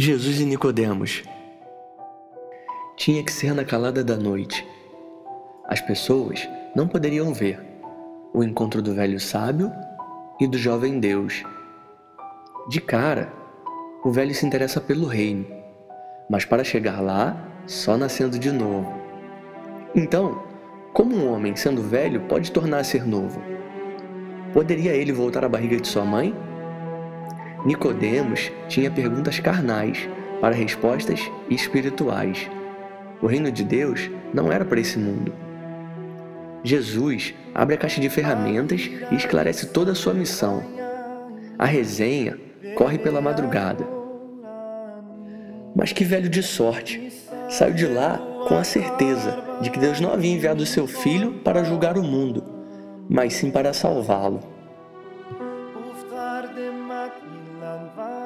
Jesus e Nicodemos. Tinha que ser na calada da noite. As pessoas não poderiam ver o encontro do velho sábio e do jovem Deus. De cara, o velho se interessa pelo reino, mas para chegar lá, só nascendo de novo. Então, como um homem sendo velho pode tornar a ser novo? Poderia ele voltar à barriga de sua mãe? Nicodemos tinha perguntas carnais para respostas espirituais. O reino de Deus não era para esse mundo. Jesus abre a caixa de ferramentas e esclarece toda a sua missão. A resenha corre pela madrugada. Mas que velho de sorte! Saiu de lá com a certeza de que Deus não havia enviado seu filho para julgar o mundo, mas sim para salvá-lo. on.